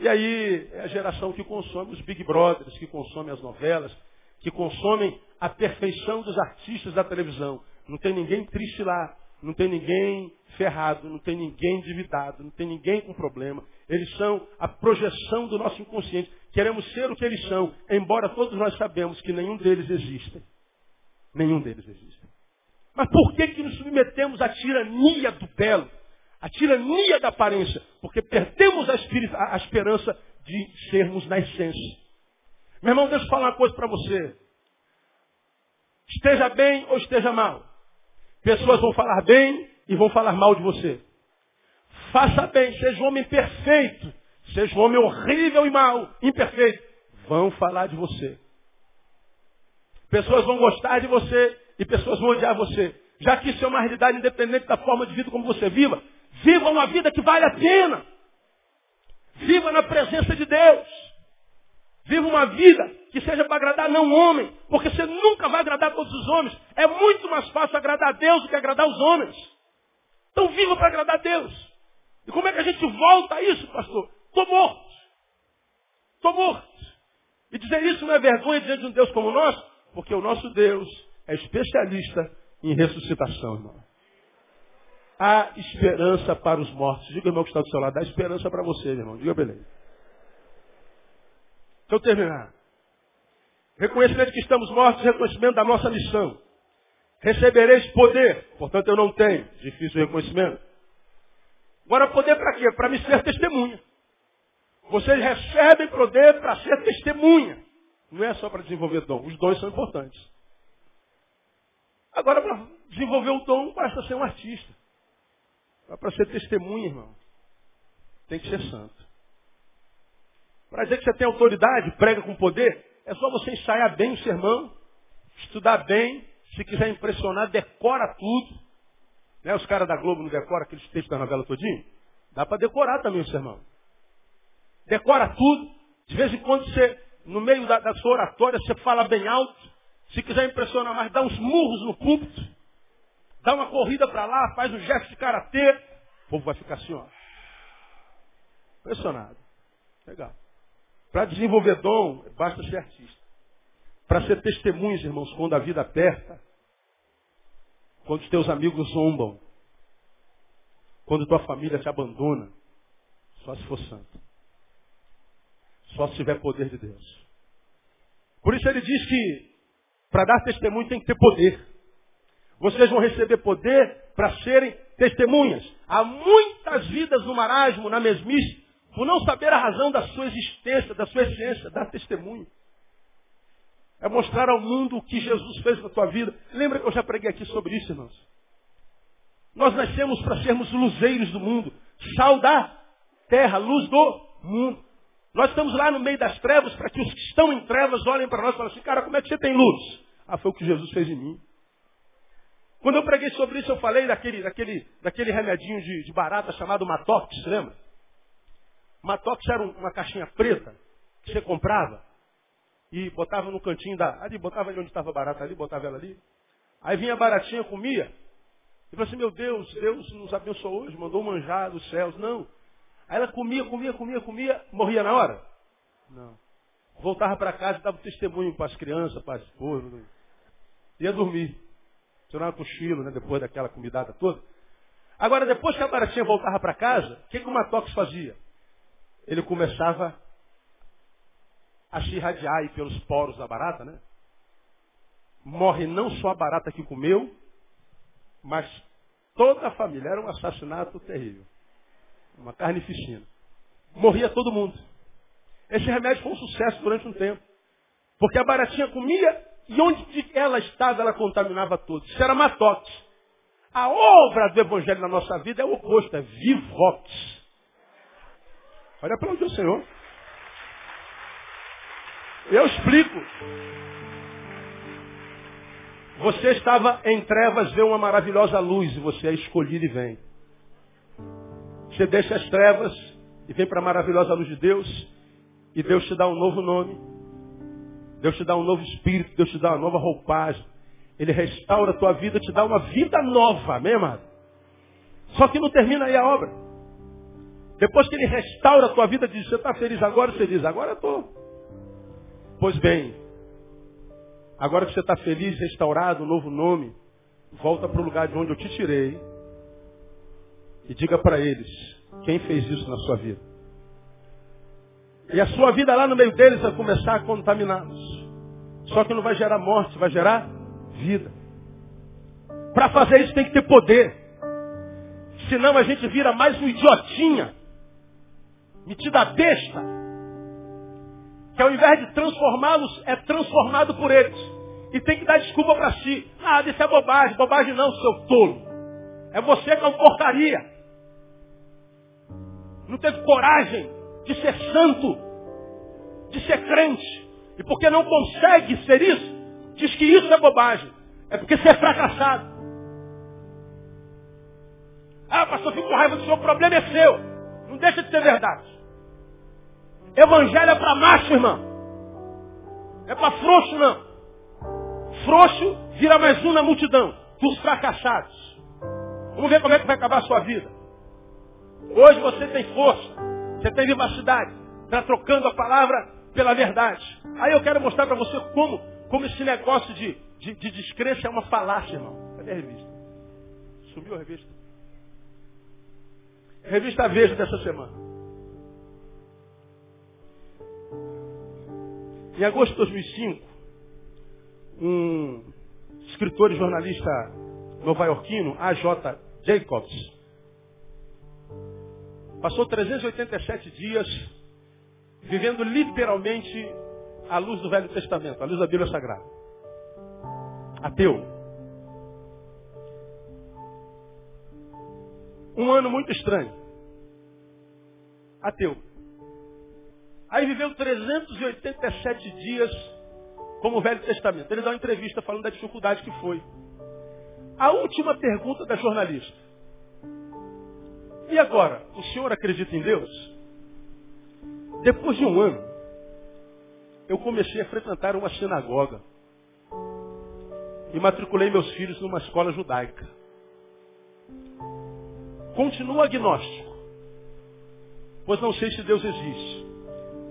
E aí é a geração que consome os Big Brothers, que consome as novelas, que consomem a perfeição dos artistas da televisão. Não tem ninguém triste lá, não tem ninguém ferrado, não tem ninguém endividado, não tem ninguém com problema. Eles são a projeção do nosso inconsciente. Queremos ser o que eles são, embora todos nós sabemos que nenhum deles existe. Nenhum deles existe. Mas por que, que nos submetemos à tirania do belo? A tirania da aparência, porque perdemos a, a esperança de sermos na essência. Meu irmão, deixa eu falar uma coisa para você. Esteja bem ou esteja mal. Pessoas vão falar bem e vão falar mal de você. Faça bem, seja um homem perfeito. Seja um homem horrível e mau, imperfeito. Vão falar de você. Pessoas vão gostar de você e pessoas vão odiar você. Já que isso é uma realidade independente da forma de vida como você viva, Viva uma vida que vale a pena. Viva na presença de Deus. Viva uma vida que seja para agradar não homem, porque você nunca vai agradar todos os homens. É muito mais fácil agradar a Deus do que agradar os homens. Então viva para agradar a Deus. E como é que a gente volta a isso, pastor? Estou morto. Estou morto. E dizer isso não é vergonha diante de um Deus como nosso, porque o nosso Deus é especialista em ressuscitação, irmão há esperança para os mortos. Diga, irmão, que está do seu lado, há esperança para você, meu irmão. Diga, beleza. Deixa eu terminar. Reconhecimento que estamos mortos, reconhecimento da nossa missão. Recebereis poder, portanto eu não tenho. Difícil o reconhecimento. Agora, poder para quê? Para me ser testemunha. Vocês recebem poder para ser testemunha. Não é só para desenvolver dom. Os dons são importantes. Agora, para desenvolver o dom, basta ser um artista. Para ser testemunha, irmão, tem que ser santo. Para dizer que você tem autoridade, prega com poder, é só você ensaiar bem o sermão, estudar bem, se quiser impressionar, decora tudo. Né? Os caras da Globo não decoram aqueles textos da novela todinho? Dá para decorar também o sermão. Decora tudo. De vez em quando você, no meio da, da sua oratória, você fala bem alto. Se quiser impressionar mais, dá uns murros no púlpito dá uma corrida para lá, faz um gesto de karatê, o povo vai ficar assim, ó. Impressionado. Legal. Para desenvolver dom, basta ser artista. Para ser testemunhas, irmãos, quando a vida aperta, quando os teus amigos zombam, quando tua família te abandona, só se for santo. Só se tiver poder de Deus. Por isso ele diz que para dar testemunho tem que ter poder. Vocês vão receber poder para serem testemunhas. Há muitas vidas no marasmo, na mesmice, por não saber a razão da sua existência, da sua essência, dar testemunho. É mostrar ao mundo o que Jesus fez na tua vida. Lembra que eu já preguei aqui sobre isso, irmãos? Nós nascemos para sermos luzeiros do mundo, sal da terra, luz do mundo. Nós estamos lá no meio das trevas para que os que estão em trevas olhem para nós e falem assim, cara, como é que você tem luz? Ah, foi o que Jesus fez em mim. Quando eu preguei sobre isso, eu falei daquele, daquele, daquele remedinho de, de barata chamado Matox, lembra? Matox era uma caixinha preta que você comprava e botava no cantinho da. Ali, botava ali onde estava barata ali, botava ela ali. Aí vinha a baratinha, comia. E falou assim, meu Deus, Deus nos abençoou hoje, mandou manjar dos céus. Não. Aí ela comia, comia, comia, comia, morria na hora? Não. Voltava para casa e dava testemunho para as crianças, para as esposa. Ia dormir. Tirar um cochilo, né? Depois daquela comidada toda. Agora, depois que a baratinha voltava para casa, o que, que o Matox fazia? Ele começava a se irradiar aí pelos poros da barata, né? Morre não só a barata que comeu, mas toda a família. Era um assassinato terrível. Uma carnificina. Morria todo mundo. Esse remédio foi um sucesso durante um tempo. Porque a baratinha comia e onde ela estava, ela contaminava todos. Isso era matox. A obra do Evangelho na nossa vida é o oposto, é vivox. Olha para onde o Senhor. Eu explico. Você estava em trevas, vê uma maravilhosa luz e você é escolhido e vem. Você deixa as trevas e vem para a maravilhosa luz de Deus e Deus te dá um novo nome. Deus te dá um novo espírito, Deus te dá uma nova roupagem. Ele restaura a tua vida, te dá uma vida nova, amém, amado? Só que não termina aí a obra. Depois que ele restaura a tua vida, diz, você está feliz agora? Você diz, agora estou. Pois bem, agora que você está feliz, restaurado, novo nome, volta para o lugar de onde eu te tirei e diga para eles, quem fez isso na sua vida? E a sua vida lá no meio deles vai começar a contaminá-los. Só que não vai gerar morte, vai gerar vida. Para fazer isso tem que ter poder. Senão a gente vira mais um idiotinha. Metida besta. Que ao invés de transformá-los, é transformado por eles. E tem que dar desculpa para si. Ah, isso é bobagem. Bobagem não, seu tolo. É você que é um porcaria. Não teve coragem de ser santo, de ser crente. E porque não consegue ser isso, diz que isso é bobagem. É porque você é fracassado. Ah, pastor, fico com raiva do o problema é seu. Não deixa de ser verdade. Evangelho é para macho, irmão. É para frouxo, não. Frouxo vira mais um na multidão dos fracassados. Vamos ver como é que vai acabar a sua vida. Hoje você tem força, você tem vivacidade, está trocando a palavra pela verdade. Aí eu quero mostrar para você como, como esse negócio de, de, de descrença é uma falácia, irmão. Cadê a revista? Sumiu a revista? Revista Veja dessa semana. Em agosto de 2005, um escritor e jornalista nova-iorquino, A.J. Jacobs, passou 387 dias vivendo literalmente à luz do Velho Testamento, à luz da Bíblia Sagrada. Ateu. Um ano muito estranho. Ateu. Aí viveu 387 dias como o Velho Testamento. Ele dá uma entrevista falando da dificuldade que foi. A última pergunta da jornalista. E agora, o senhor acredita em Deus? Depois de um ano, eu comecei a frequentar uma sinagoga. E matriculei meus filhos numa escola judaica. Continuo agnóstico, pois não sei se Deus existe,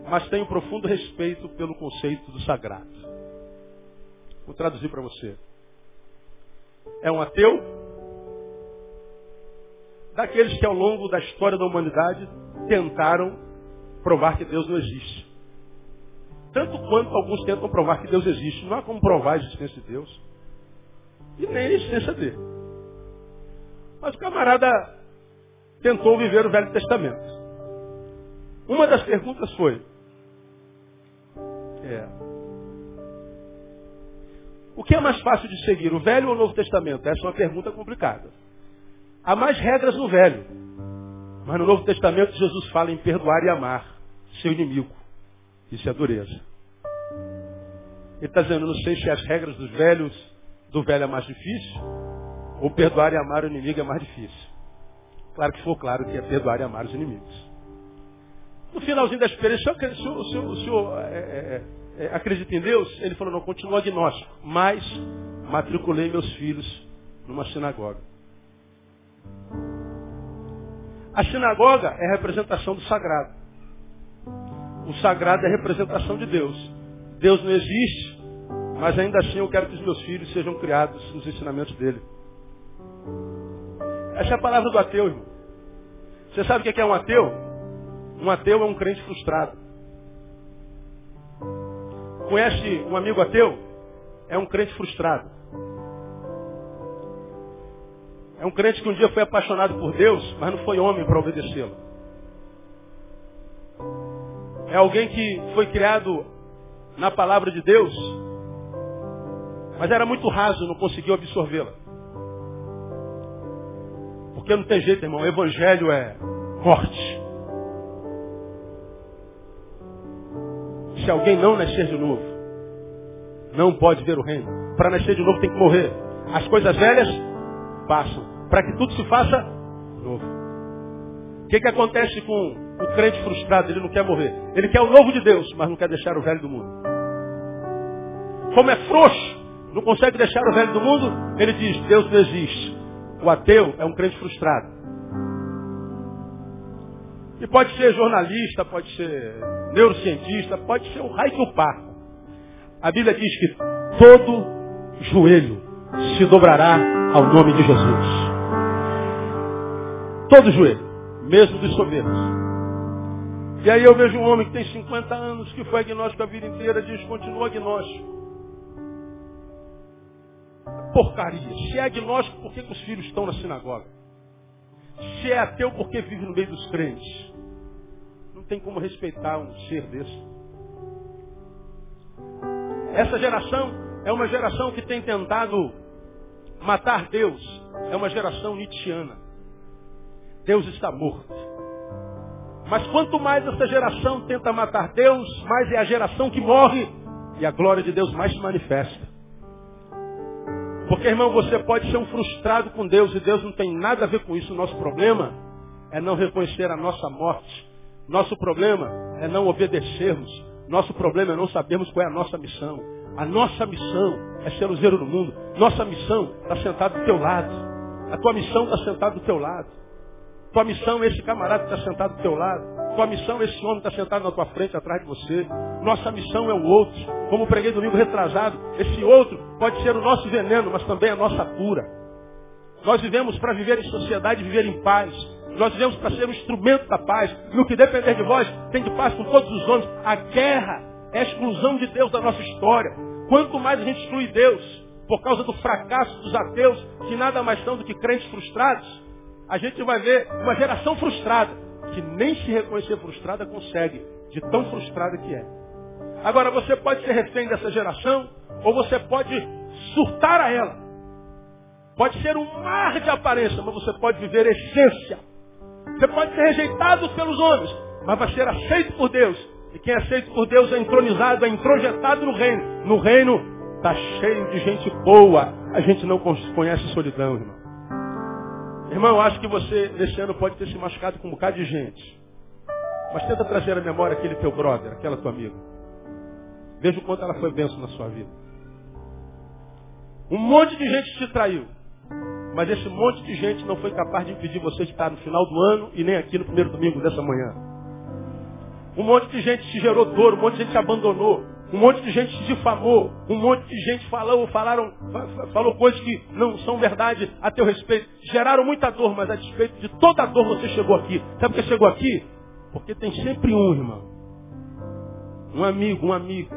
mas tenho profundo respeito pelo conceito do sagrado. Vou traduzir para você. É um ateu daqueles que ao longo da história da humanidade tentaram provar que Deus não existe. Tanto quanto alguns tentam provar que Deus existe. Não há como provar a existência de Deus. E nem a existência dele. Mas o camarada tentou viver o Velho Testamento. Uma das perguntas foi: é, O que é mais fácil de seguir, o Velho ou o Novo Testamento? Essa é uma pergunta complicada. Há mais regras no Velho. Mas no Novo Testamento Jesus fala em perdoar e amar seu inimigo. Isso é dureza. Ele está dizendo, não sei se as regras dos velhos, do velho é mais difícil, ou perdoar e amar o inimigo é mais difícil. Claro que ficou claro que é perdoar e amar os inimigos. No finalzinho da experiência, o senhor, o senhor, o senhor é, é, é, é, acredita em Deus? Ele falou, não, continua agnóstico. Mas matriculei meus filhos numa sinagoga. A sinagoga é a representação do sagrado. O sagrado é a representação de Deus. Deus não existe, Mas ainda assim eu quero que os meus filhos sejam criados nos ensinamentos dele. Essa é a palavra do ateu, irmão. Você sabe o que é um ateu? Um ateu é um crente frustrado. Conhece um amigo ateu? É um crente frustrado. É um crente que um dia foi apaixonado por Deus, mas não foi homem para obedecê-lo. É alguém que foi criado na palavra de Deus, mas era muito raso, não conseguiu absorvê-la. Porque não tem jeito, irmão. O evangelho é morte. Se alguém não nascer de novo, não pode ver o reino. Para nascer de novo tem que morrer. As coisas velhas passam. Para que tudo se faça novo. O que, que acontece com o crente frustrado? Ele não quer morrer. Ele quer o novo de Deus, mas não quer deixar o velho do mundo. Como é frouxo, não consegue deixar o velho do mundo, ele diz, Deus não existe. O ateu é um crente frustrado. E pode ser jornalista, pode ser neurocientista, pode ser o raio que o. A Bíblia diz que todo joelho se dobrará ao nome de Jesus. Todo joelho, mesmo dos soberbos. E aí eu vejo um homem que tem 50 anos, que foi agnóstico a vida inteira, diz, continua agnóstico. Porcaria. Se é agnóstico, por que, que os filhos estão na sinagoga? Se é ateu, por que vive no meio dos crentes? Tem como respeitar um ser desse. Essa geração é uma geração que tem tentado matar Deus. É uma geração nietzschiana. Deus está morto. Mas quanto mais essa geração tenta matar Deus, mais é a geração que morre e a glória de Deus mais se manifesta. Porque, irmão, você pode ser um frustrado com Deus e Deus não tem nada a ver com isso. O nosso problema é não reconhecer a nossa morte. Nosso problema é não obedecermos. Nosso problema é não sabermos qual é a nossa missão. A nossa missão é ser luzeiro no mundo. Nossa missão está sentada do teu lado. A tua missão está sentada do teu lado. Tua missão é esse camarada que está sentado do teu lado. Tua missão é esse homem que está sentado na tua frente, atrás de você. Nossa missão é o outro. Como preguei domingo retrasado, esse outro pode ser o nosso veneno, mas também a nossa cura. Nós vivemos para viver em sociedade, viver em paz. Nós vivemos para ser um instrumento da paz. No que depender de vós, tem de paz com todos os homens. A guerra é a exclusão de Deus da nossa história. Quanto mais a gente exclui Deus, por causa do fracasso dos ateus, que nada mais são do que crentes frustrados, a gente vai ver uma geração frustrada, que nem se reconhecer frustrada consegue, de tão frustrada que é. Agora, você pode ser refém dessa geração, ou você pode surtar a ela. Pode ser um mar de aparência, mas você pode viver essência. Você pode ser rejeitado pelos homens, mas vai ser aceito por Deus. E quem é aceito por Deus é entronizado, é introjetado no reino. No reino está cheio de gente boa. A gente não conhece solidão, irmão. Irmão, acho que você, nesse ano, pode ter se machucado com um bocado de gente. Mas tenta trazer à memória aquele teu brother, aquela tua amiga. Veja o quanto ela foi benção na sua vida. Um monte de gente te traiu. Mas esse monte de gente não foi capaz de impedir você de estar no final do ano e nem aqui no primeiro domingo dessa manhã. Um monte de gente te gerou dor, um monte de gente te abandonou. Um monte de gente difamou, um monte de gente falou, falaram, falou coisas que não são verdade a teu respeito. Geraram muita dor, mas a despeito de toda a dor você chegou aqui. Sabe por que chegou aqui? Porque tem sempre um, irmão. Um amigo, uma amiga,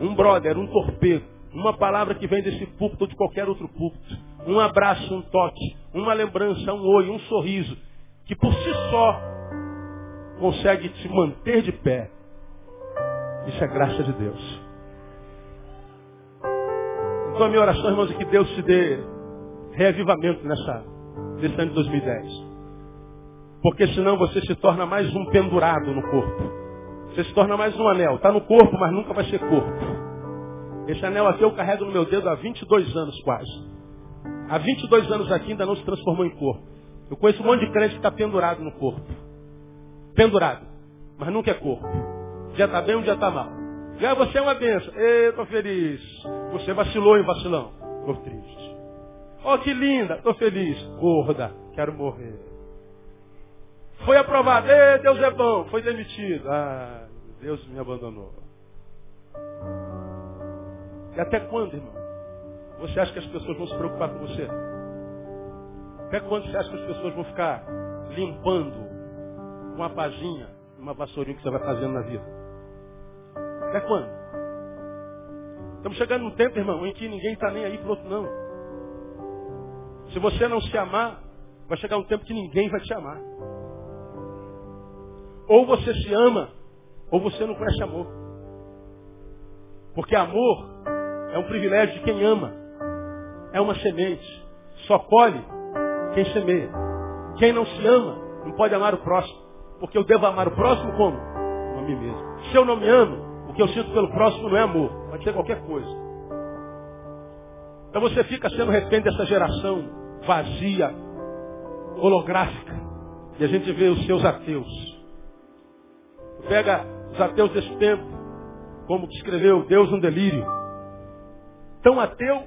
um brother, um torpedo. Uma palavra que vem desse púlpito ou de qualquer outro púlpito. Um abraço, um toque, uma lembrança, um oi, um sorriso. Que por si só consegue te manter de pé isso é graça de Deus. Então a minha oração, irmãos, é que Deus te dê reavivamento nessa, nesse ano de 2010. Porque senão você se torna mais um pendurado no corpo. Você se torna mais um anel. Está no corpo, mas nunca vai ser corpo. Esse anel aqui eu carrego no meu dedo há 22 anos quase. Há 22 anos aqui ainda não se transformou em corpo. Eu conheço um monte de crente que está pendurado no corpo. Pendurado. Mas nunca é corpo. Um dia está bem, um dia está mal. Já você é uma benção. Estou feliz. Você vacilou em vacilão. Estou triste. Oh, que linda. Estou feliz. Gorda. Quero morrer. Foi aprovado. Ei, Deus é bom. Foi demitido. Ah, Deus me abandonou. E até quando, irmão? Você acha que as pessoas vão se preocupar com você? Até quando você acha que as pessoas vão ficar limpando uma pazinha, uma vassourinha que você vai fazendo na vida? Até quando? Estamos chegando num tempo, irmão, em que ninguém está nem aí pro outro, não. Se você não se amar, vai chegar um tempo que ninguém vai te amar. Ou você se ama, ou você não conhece amor. Porque amor é um privilégio de quem ama. É uma semente. Só colhe quem semeia. Quem não se ama, não pode amar o próximo. Porque eu devo amar o próximo como? A mim mesmo. Se eu não me amo, o que eu sinto pelo próximo não é amor. Pode ser qualquer coisa. Então você fica sendo refém dessa geração vazia, holográfica. E a gente vê os seus ateus. Pega os ateus desse tempo, como que escreveu Deus no delírio. Tão ateu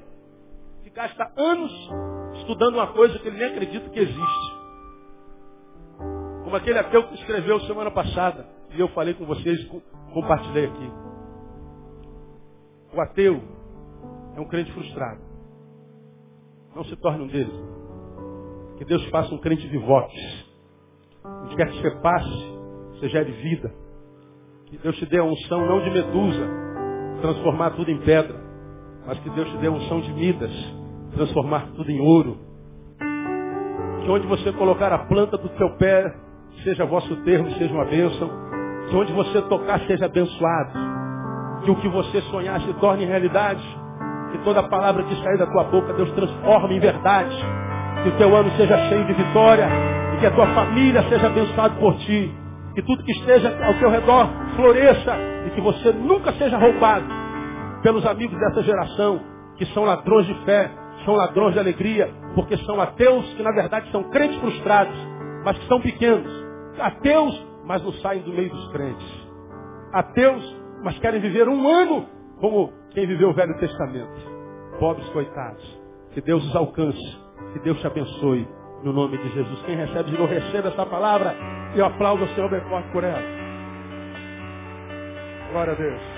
que gasta anos estudando uma coisa que ele nem acredita que existe. Como aquele ateu que escreveu semana passada, e eu falei com vocês, compartilhei aqui. O ateu é um crente frustrado. Não se torne um deles. Que Deus faça um crente vivotes. Onde quer que você passe, você gere vida. Que Deus te dê a unção não de medusa, transformar tudo em pedra, mas que Deus te dê a unção de Midas, transformar tudo em ouro. Que onde você colocar a planta do teu pé, seja vosso termo, seja uma bênção. Que onde você tocar, seja abençoado. Que o que você sonhar se torne realidade. Que toda palavra que sair da tua boca, Deus transforme em verdade. Que o teu ano seja cheio de vitória. E que a tua família seja abençoada por ti. Que tudo que esteja ao teu redor floresça. E que você nunca seja roubado pelos amigos dessa geração, que são ladrões de fé, são ladrões de alegria, porque são ateus que na verdade são crentes frustrados, mas que são pequenos. Ateus, mas não saem do meio dos crentes. Ateus, mas querem viver um ano como quem viveu o Velho Testamento. Pobres coitados. Que Deus os alcance. Que Deus te abençoe. No nome de Jesus. Quem recebe, não receba essa palavra. Eu aplaudo o Senhor bem forte por ela. Glória a Deus.